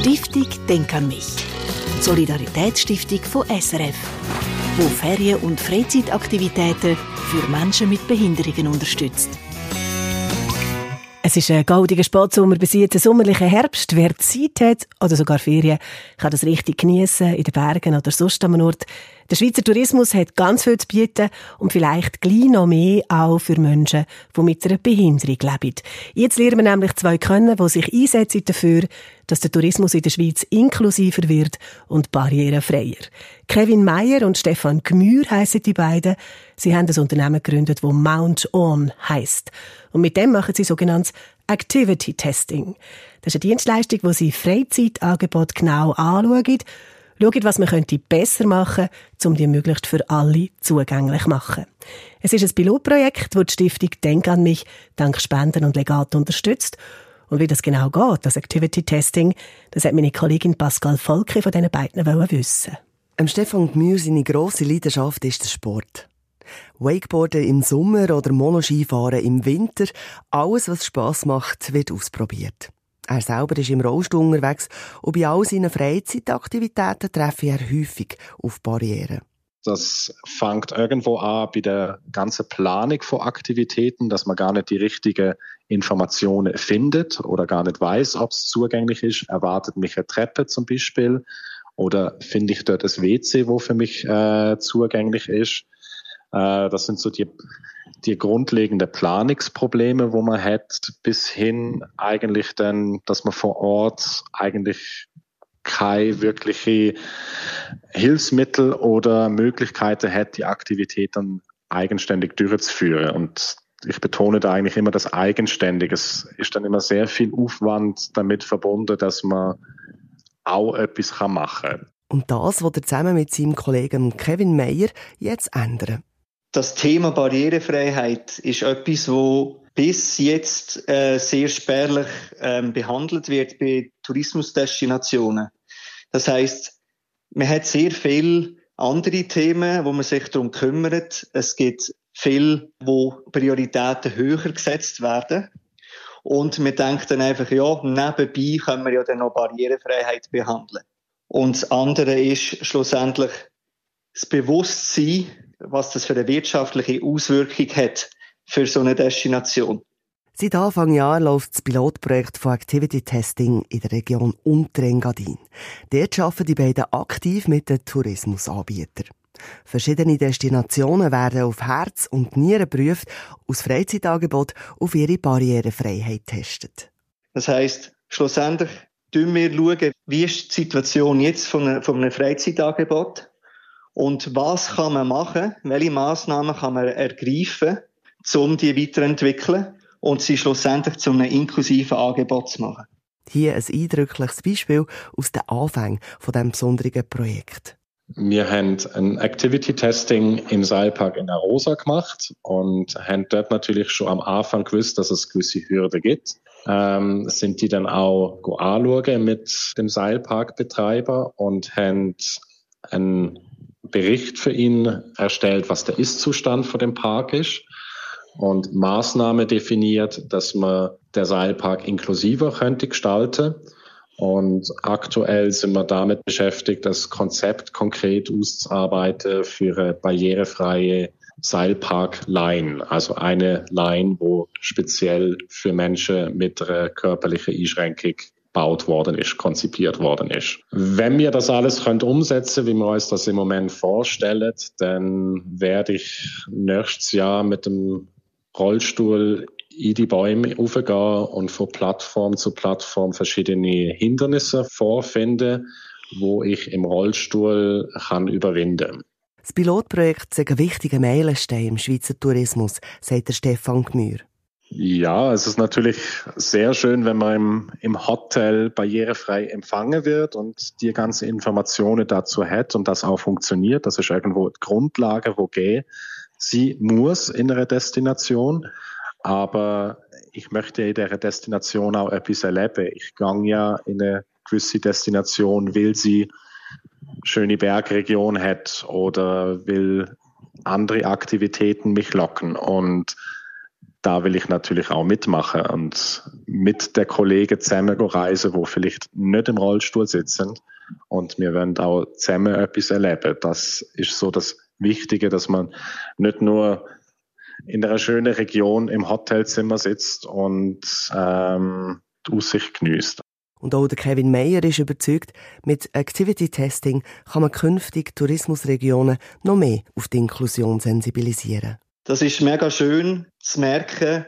Stiftung Denk an mich. Solidaritätsstiftung von SRF, wo Ferien- und Freizeitaktivitäten für Menschen mit Behinderungen unterstützt. Es ist ein goldiger Spatsommer bis jetzt ein sommerlicher Herbst. Wer Zeit hat oder sogar Ferien, kann das richtig geniessen in den Bergen oder sonst am Ort. Der Schweizer Tourismus hat ganz viel zu bieten und vielleicht gleich noch mehr auch für Menschen, die mit einer Behinderung leben. Jetzt lernen wir nämlich zwei kennen, die sich einsetzen dafür, dass der Tourismus in der Schweiz inklusiver wird und barrierefreier. Kevin Meyer und Stefan Gmür heißen die beiden. Sie haben das Unternehmen gegründet, wo Mount On heißt. Und mit dem machen sie sogenanntes Activity Testing. Das ist eine Dienstleistung, wo sie Freizeitangebot genau anschauen Schaut, was man besser machen könnte, um die möglichst für alle zugänglich zu machen. Es ist ein Pilotprojekt, das die Stiftung Denk an mich dank Spenden und Legat unterstützt. Und wie das genau geht, das Activity Testing, das hat meine Kollegin Pascal Volke von diesen beiden wissen Am Stefan Gmür seine grosse Leidenschaft ist der Sport. Wakeboarden im Sommer oder Monoskifahren im Winter, alles, was Spass macht, wird ausprobiert. Er selber ist im Rollstuhl unterwegs und bei all seinen Freizeitaktivitäten treffe er häufig auf Barrieren. Das fängt irgendwo an bei der ganzen Planung von Aktivitäten, dass man gar nicht die richtigen Informationen findet oder gar nicht weiß, ob es zugänglich ist. Erwartet mich eine Treppe zum Beispiel oder finde ich dort das WC, wo für mich äh, zugänglich ist. Äh, das sind so die die grundlegende Planungsprobleme, wo man hat, bis hin eigentlich dann, dass man vor Ort eigentlich keine wirkliche Hilfsmittel oder Möglichkeiten hat, die Aktivität dann eigenständig durchzuführen. Und ich betone da eigentlich immer das Eigenständige. Es ist dann immer sehr viel Aufwand damit verbunden, dass man auch etwas machen kann. Und das wird er zusammen mit seinem Kollegen Kevin Meyer jetzt ändern. Das Thema Barrierefreiheit ist etwas, wo bis jetzt äh, sehr spärlich ähm, behandelt wird bei Tourismusdestinationen. Das heißt, man hat sehr viel andere Themen, wo man sich darum kümmert. Es gibt viel, wo Prioritäten höher gesetzt werden. Und man denkt dann einfach, ja, nebenbei können wir ja dann noch Barrierefreiheit behandeln. Und das andere ist schlussendlich das Bewusstsein, was das für eine wirtschaftliche Auswirkung hat für so eine Destination. Seit Anfang Jahr läuft das Pilotprojekt von Activity Testing in der Region Unterengadin. Dort arbeiten die beiden aktiv mit den Tourismusanbietern. Verschiedene Destinationen werden auf Herz und Nieren geprüft, aus Freizeitangebot auf ihre Barrierefreiheit testet. Das heisst, schlussendlich schauen wir, wie ist die Situation jetzt von einem, von einem Freizeitangebot und was kann man machen? Welche Maßnahmen kann man ergreifen, um die weiterzuentwickeln und sie schlussendlich zu einem inklusiven Angebot zu machen? Hier ein eindrückliches Beispiel aus den Anfängen von diesem besonderen Projekt. Wir haben ein Activity Testing im Seilpark in Arosa gemacht und haben dort natürlich schon am Anfang gewusst, dass es gewisse Hürden gibt. Ähm, sind die dann auch anschauen mit dem Seilparkbetreiber und haben ein Bericht für ihn erstellt, was der Ist-Zustand von dem Park ist und Maßnahme definiert, dass man der Seilpark inklusiver könnte gestalten. Und aktuell sind wir damit beschäftigt, das Konzept konkret auszuarbeiten für eine barrierefreie Seilpark-Line, also eine Line, wo speziell für Menschen mit einer körperlichen Einschränkung gebaut worden ist, konzipiert worden ist. Wenn wir das alles können umsetzen, wie wir uns das im Moment vorstellen, dann werde ich nächstes Jahr mit dem Rollstuhl in die Bäume aufgehen und von Plattform zu Plattform verschiedene Hindernisse vorfinden, wo ich im Rollstuhl kann überwinden. Das Pilotprojekt ist ein wichtiger Meilenstein im Schweizer Tourismus, sagt der Stefan Gmür. Ja, es ist natürlich sehr schön, wenn man im, im Hotel barrierefrei empfangen wird und die ganze Informationen dazu hat und das auch funktioniert. Das ist irgendwo die Grundlage, wo gehen sie muss in einer Destination. Aber ich möchte in dieser Destination auch etwas erleben. Ich gehe ja in eine gewisse Destination, will sie schöne Bergregion hat oder will andere Aktivitäten mich locken. Und da will ich natürlich auch mitmachen und mit den Kollegen zusammen reisen, wo vielleicht nicht im Rollstuhl sitzen. Und wir wollen auch zusammen etwas erleben. Das ist so das Wichtige, dass man nicht nur in einer schönen Region im Hotelzimmer sitzt und ähm, die Aussicht genießt. Und auch der Kevin Meyer ist überzeugt, mit Activity Testing kann man künftig Tourismusregionen noch mehr auf die Inklusion sensibilisieren. Das ist mega schön zu merken,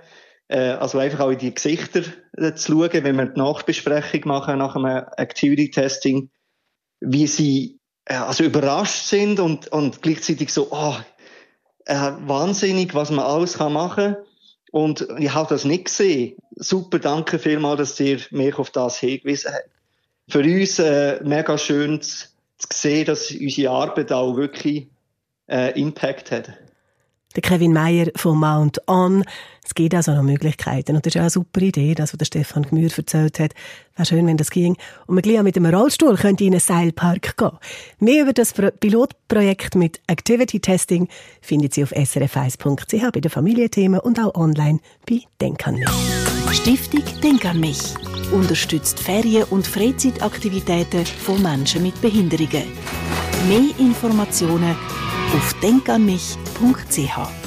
äh, also einfach auch in die Gesichter äh, zu schauen, wenn wir die Nachbesprechung machen nach einem Activity Testing, wie sie also überrascht sind und, und gleichzeitig so, oh, wahnsinnig, was man alles kann machen. Und ich habe das nicht gesehen. Super, danke vielmals, dass ihr mich auf das hingewiesen habt. Für uns äh, mega schön zu, zu sehen, dass unsere Arbeit auch wirklich äh, Impact hat. Der Kevin Meyer von Mount On. Es gibt also noch Möglichkeiten. Und das ist auch eine super Idee, das, was der Stefan Gmür erzählt hat. Wäre schön, wenn das ging. Und man gleich mit einem Rollstuhl könnte in einen Seilpark gehen. Mehr über das Pilotprojekt mit Activity Testing findet Sie auf srf1.ch bei den Familienthemen und auch online bei Denk an mich. Stiftung Denk an mich unterstützt Ferien- und Freizeitaktivitäten von Menschen mit Behinderungen. Mehr Informationen auf denkanmich.ch